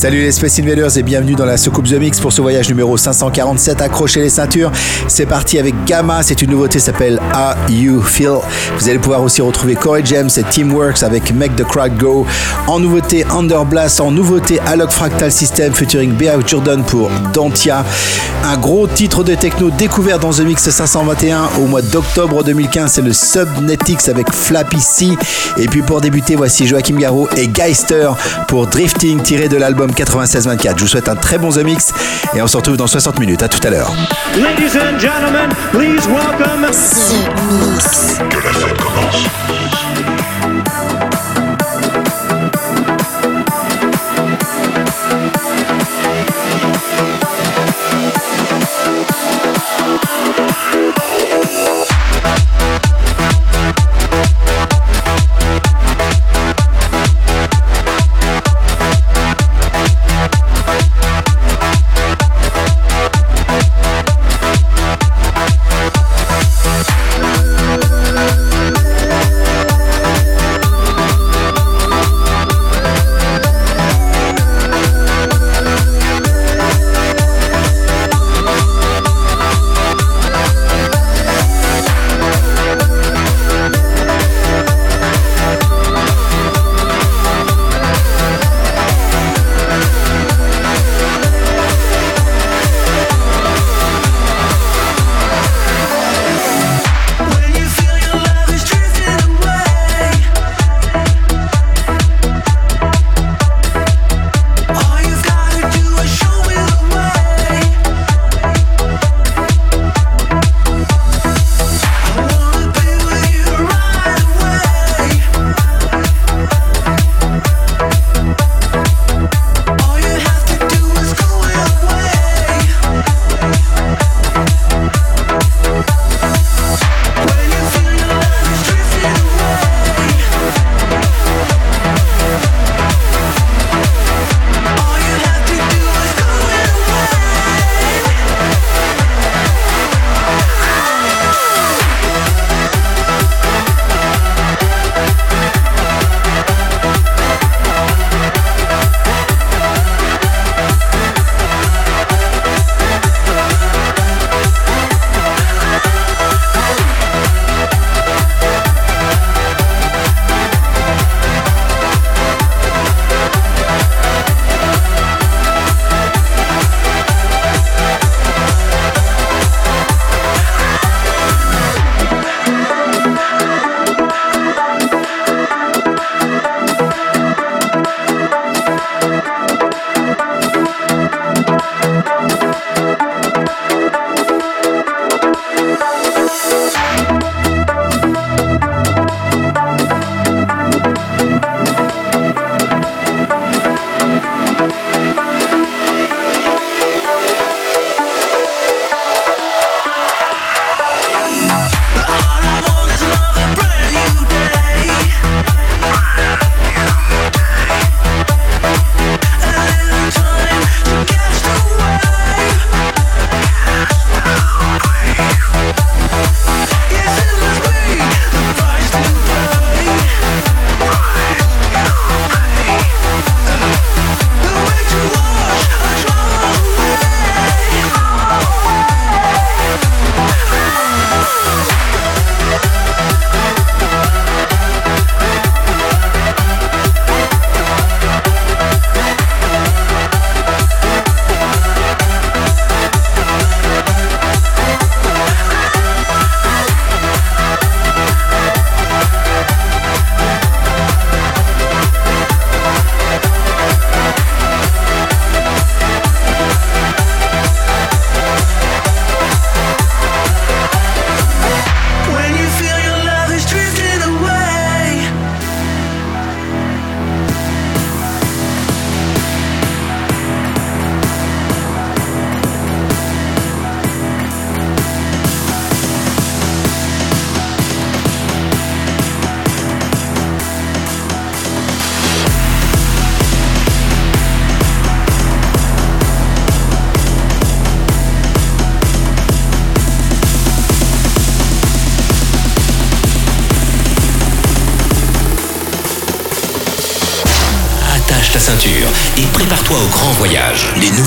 Salut les Space Invaders et bienvenue dans la Soucoupe The Mix pour ce voyage numéro 547. Accrochez les ceintures. C'est parti avec Gamma. C'est une nouveauté, s'appelle How You Feel. Vous allez pouvoir aussi retrouver Corey James et Teamworks avec Make the Crowd Go. En nouveauté, Underblast. En nouveauté, Alok Fractal System featuring Bea Jordan pour Dantia. Un gros titre de techno découvert dans The Mix 521 au mois d'octobre 2015. C'est le Subnetix avec Flappy C. Et puis pour débuter, voici Joachim Garraud et Geister pour Drifting tiré de l'album 96-24. Je vous souhaite un très bon The Mix et on se retrouve dans 60 minutes. À tout à l'heure. Ladies and gentlemen, please welcome The Mix. Que la fête commence.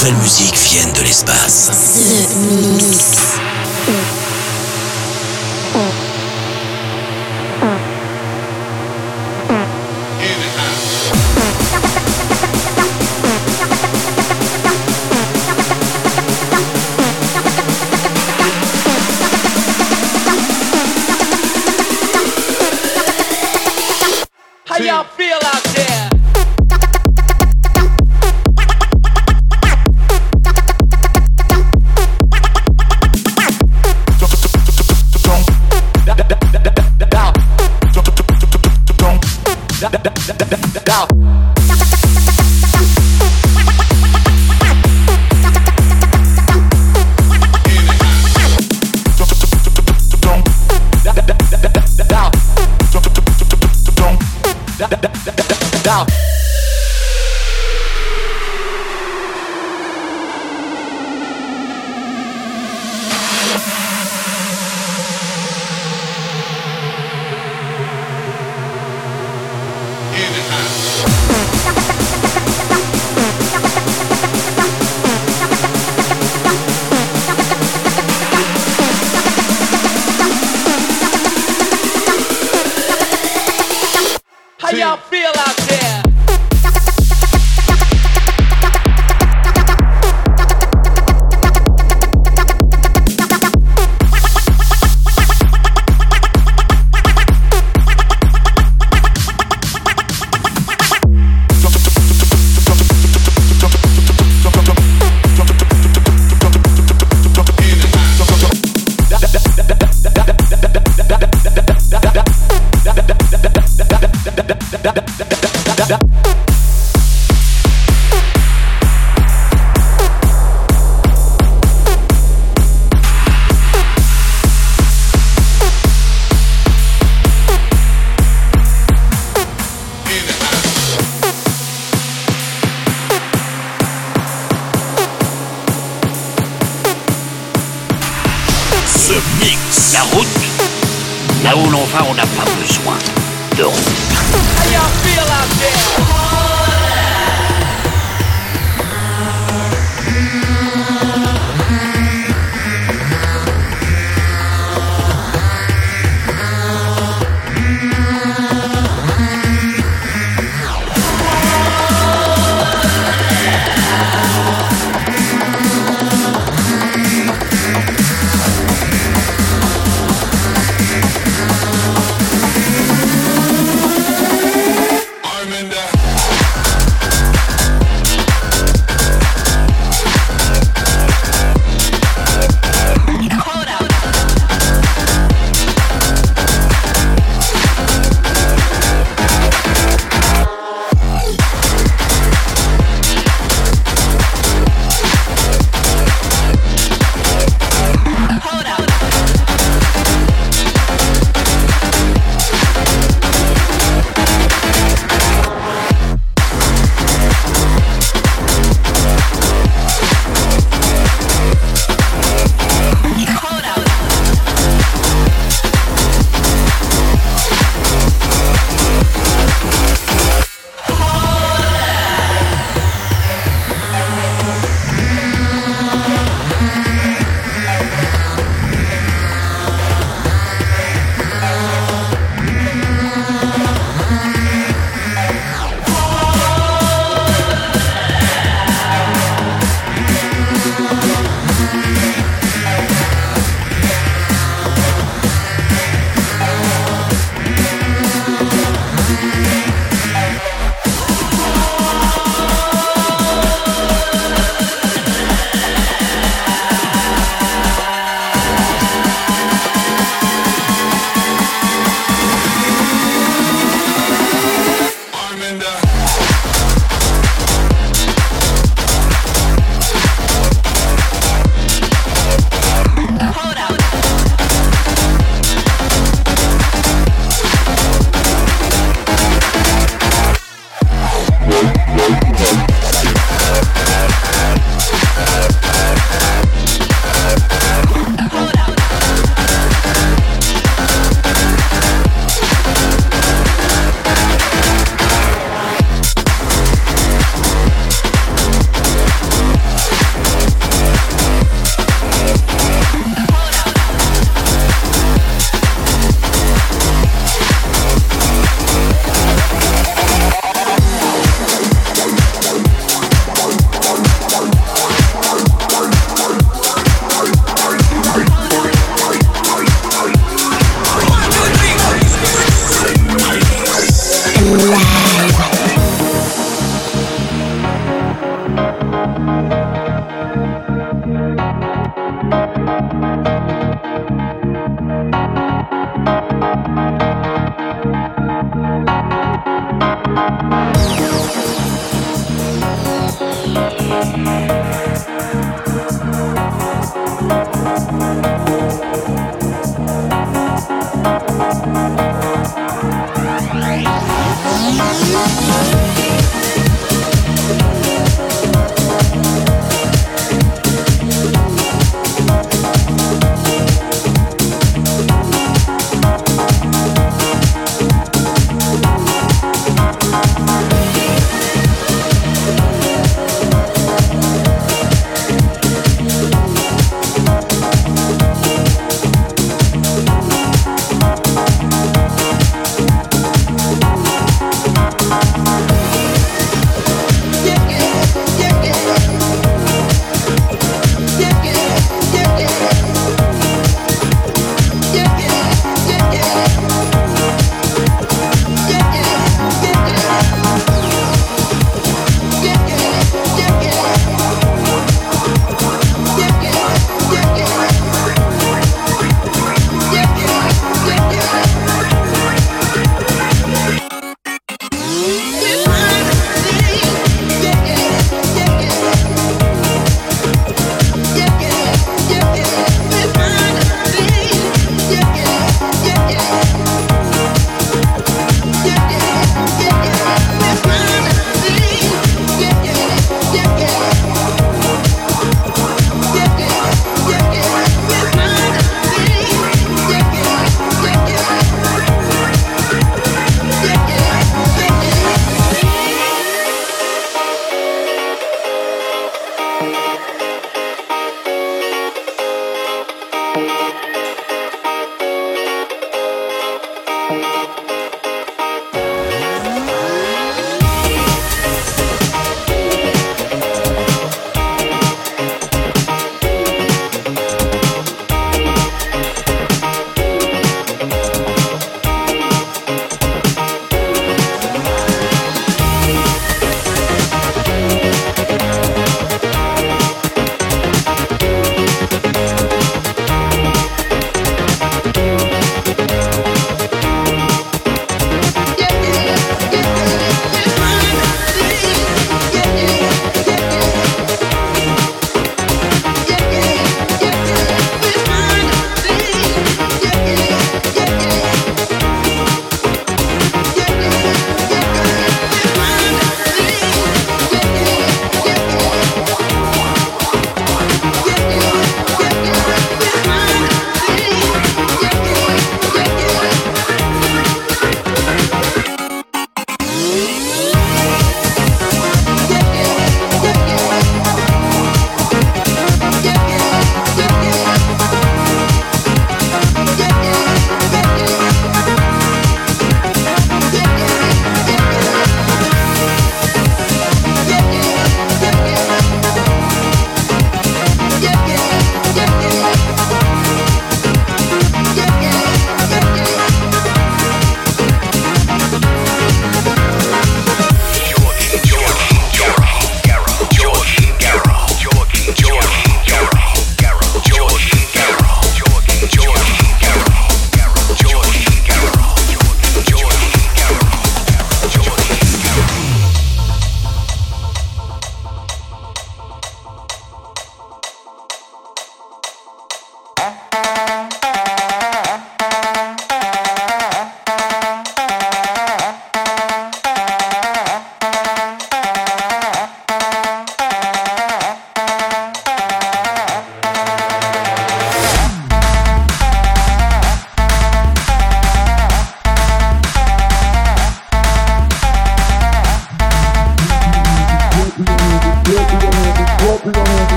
Nouvelles musiques viennent de l'espace. How y'all feel out there? Ce mix. La route. Là où l'on va, on n'a pas besoin de route.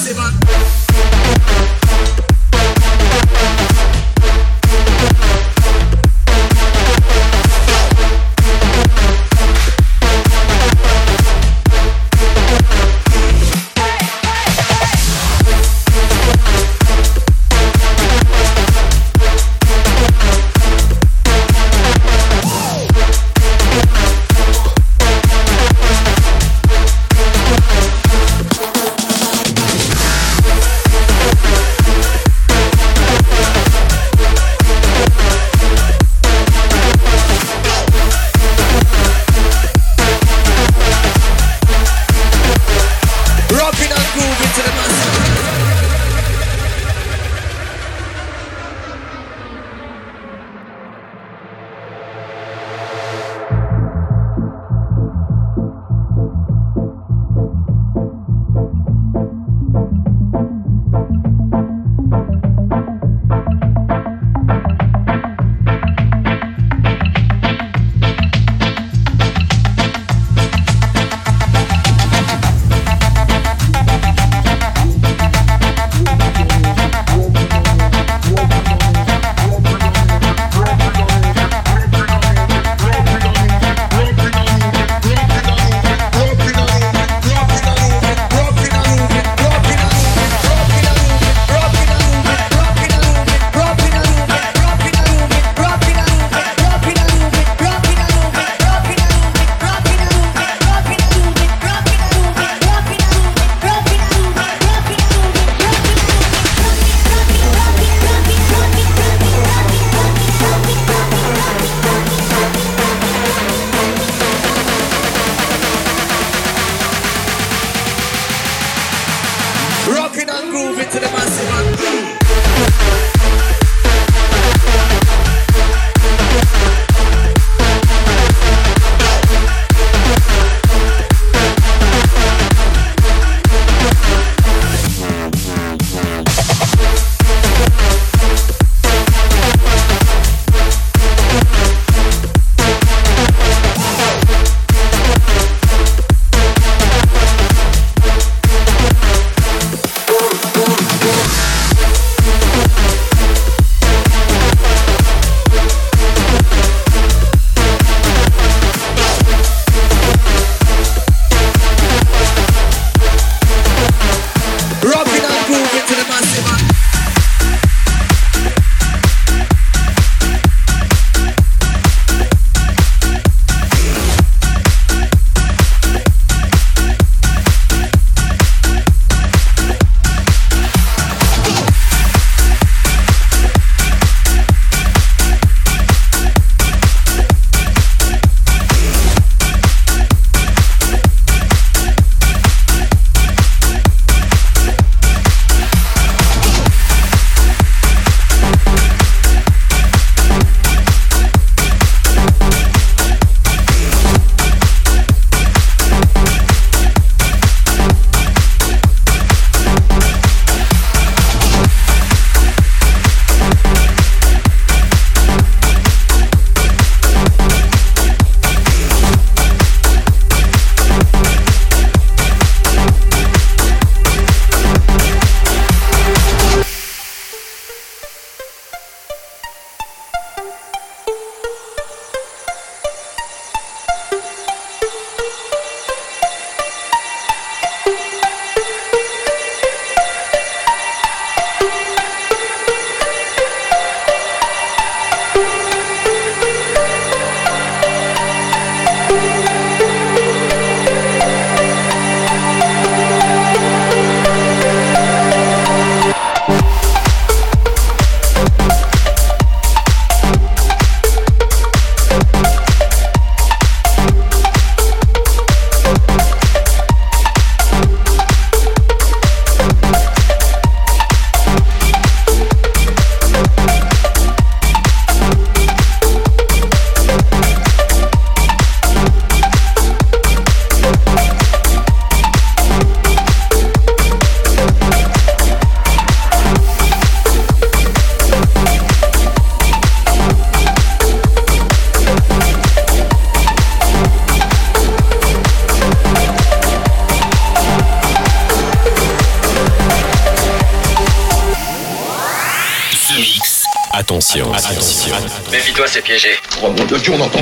Massive and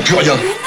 去吧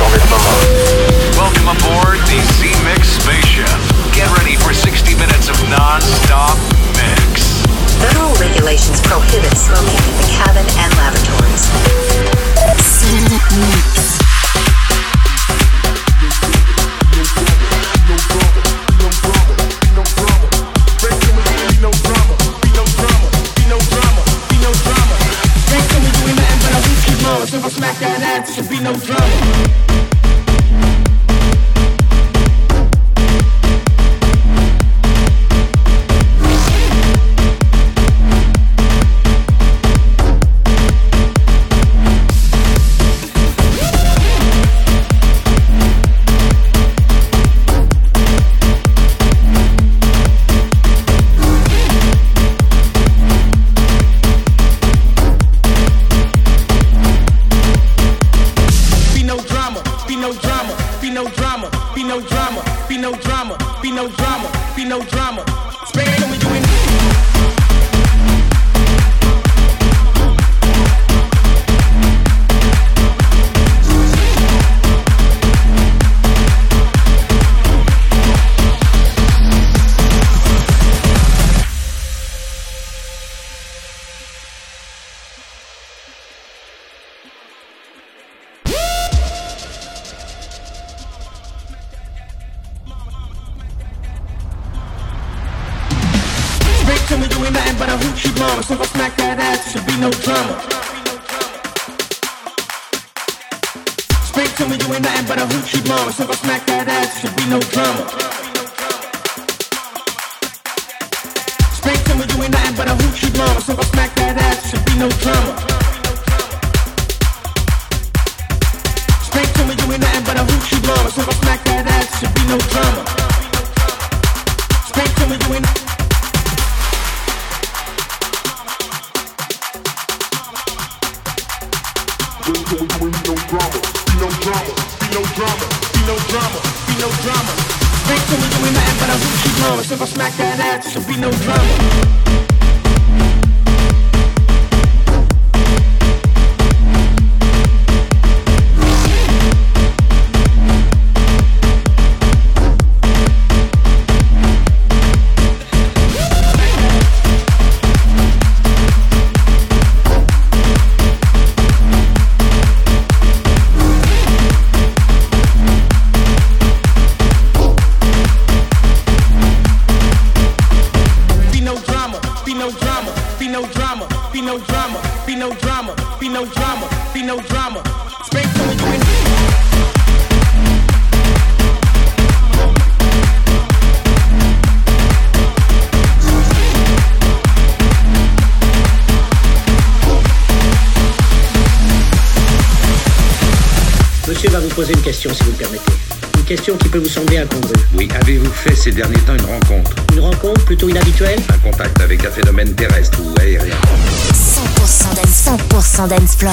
longtemps qu'on attendait. Welcome aboard the Z-Mix spaceship. Get ready for 60 minutes of non-stop mix. Federal regulations prohibit smoking in the cabin and lavatories. Mix. Be nothing but a hoochie. So I smack that ass, should be no drama. Spring to me, you nothing but a hoochie. So I smack that ass, should be no drama. To me, to me, ain't nothing but a hoochie mama. So if I smack that ass, should be no drama. drama. Question qui peut vous sembler incongrue. Oui, avez-vous fait ces derniers temps une rencontre Une rencontre plutôt inhabituelle Un contact avec un phénomène terrestre ou aérien 100% dance, 100% dance floor.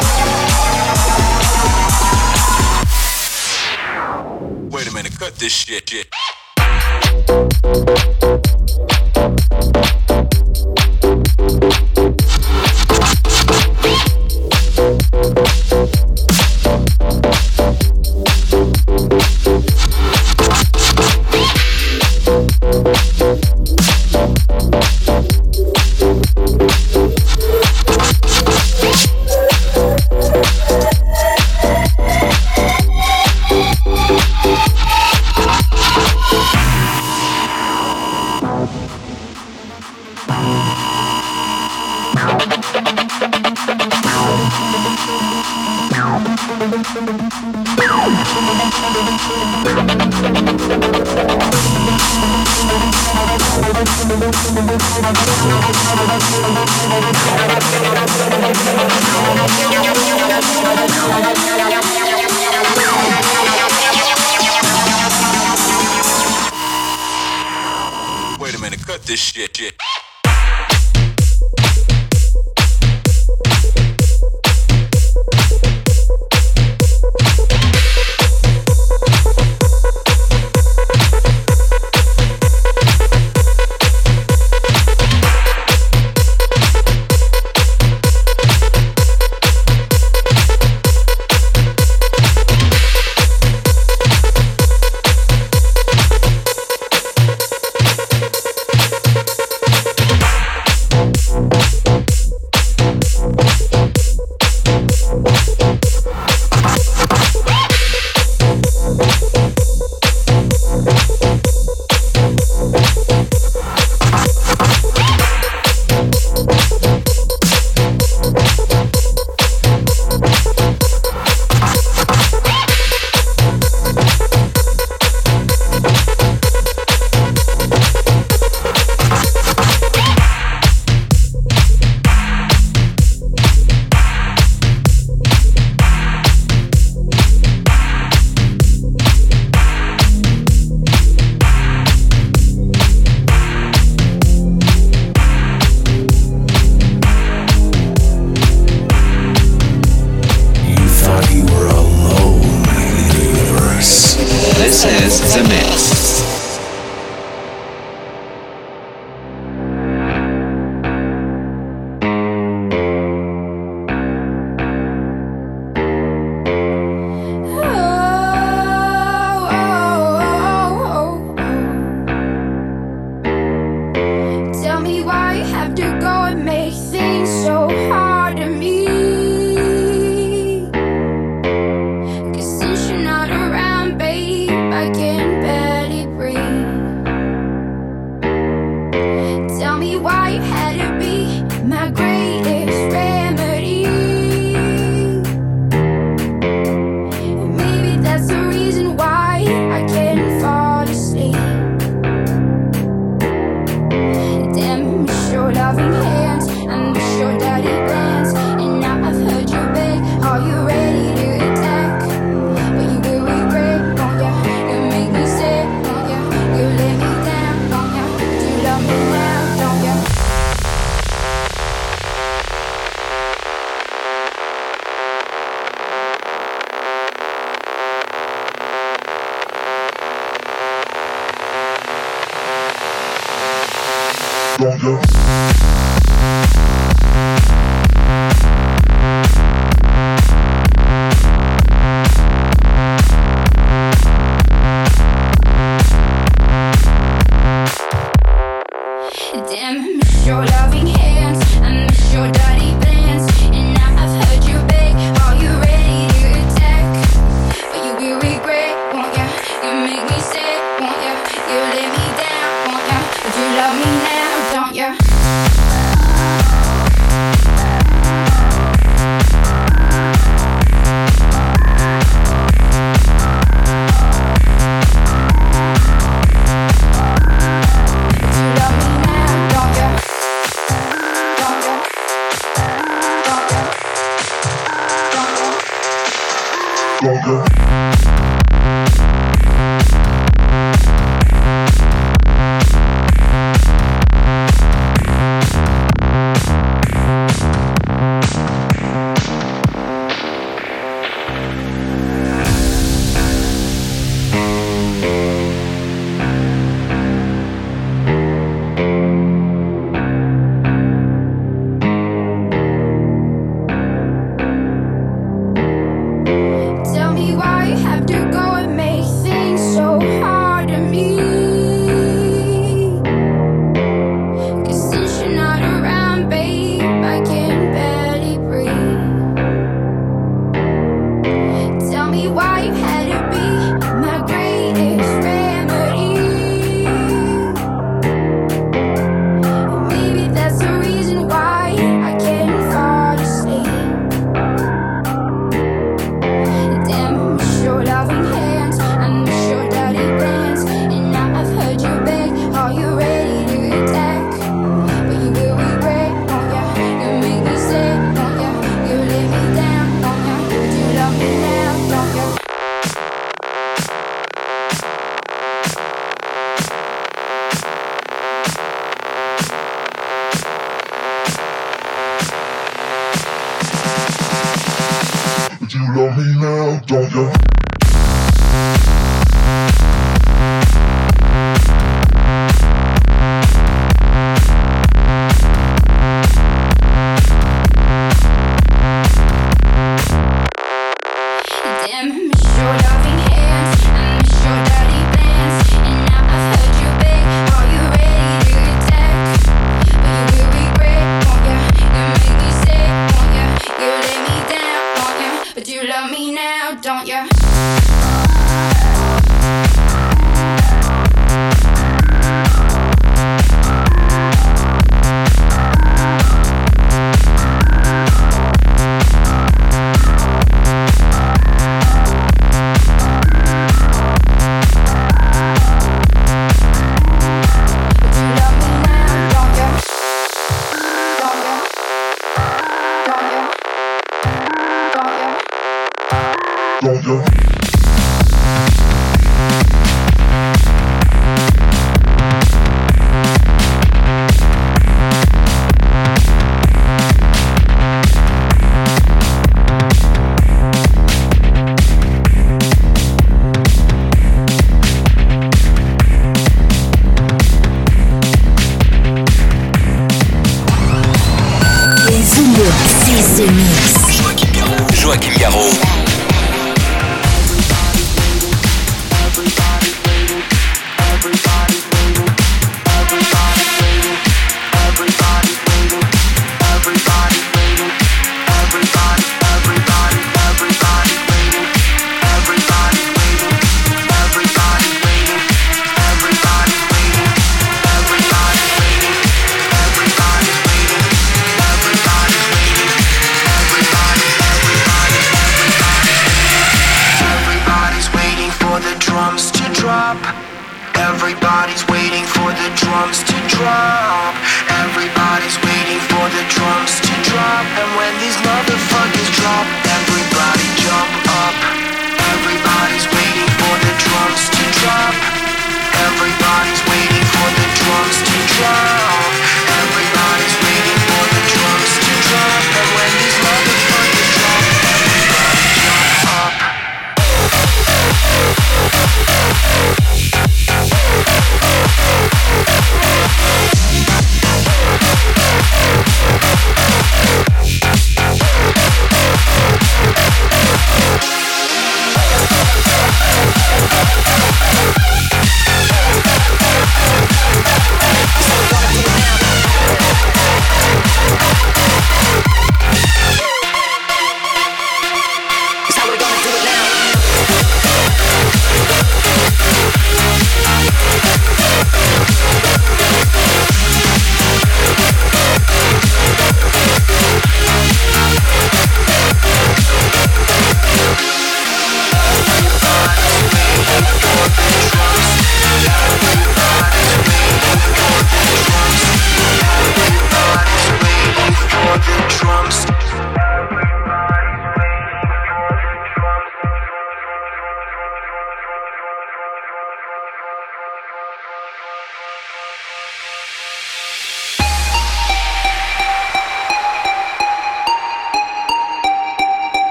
this shit. shit.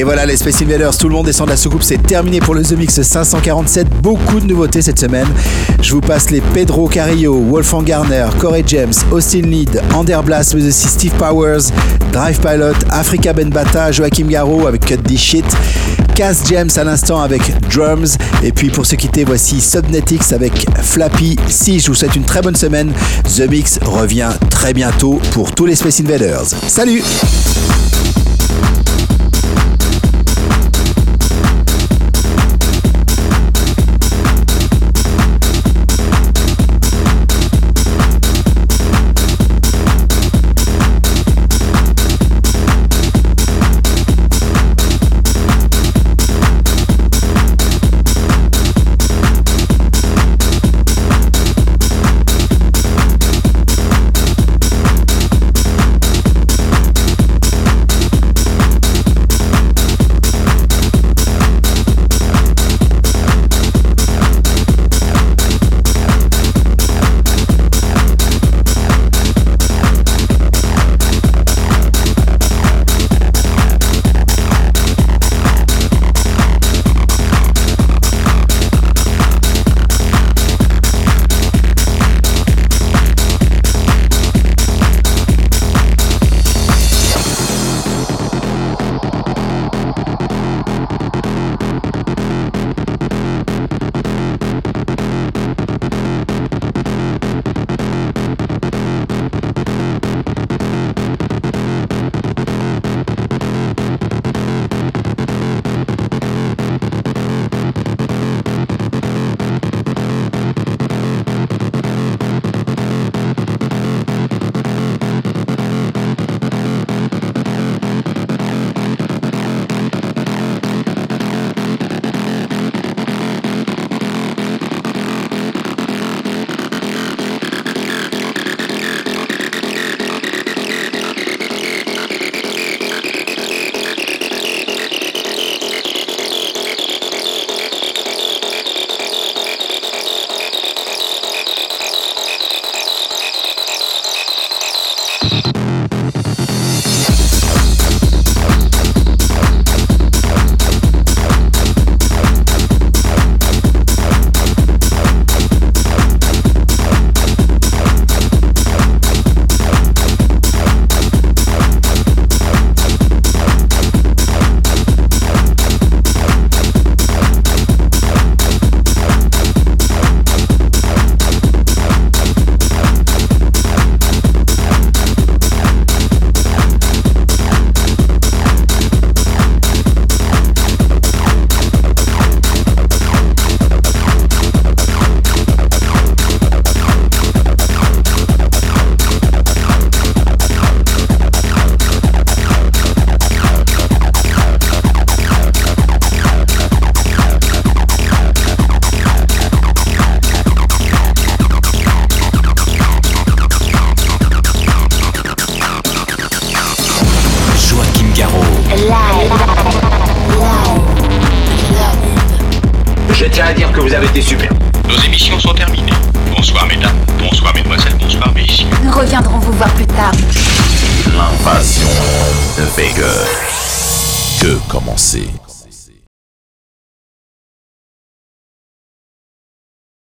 Et voilà les Space Invaders, tout le monde descend de la soucoupe, c'est terminé pour le The Mix 547. Beaucoup de nouveautés cette semaine. Je vous passe les Pedro Carrillo, Wolfgang Garner, Corey James, Austin Lead, Blast, mais aussi Steve Powers, Drive Pilot, Africa Benbata, Joachim Garraud avec Cut This Shit, Cass James à l'instant avec Drums. Et puis pour se quitter, voici Subnetics avec Flappy. Si je vous souhaite une très bonne semaine, The Mix revient très bientôt pour tous les Space Invaders. Salut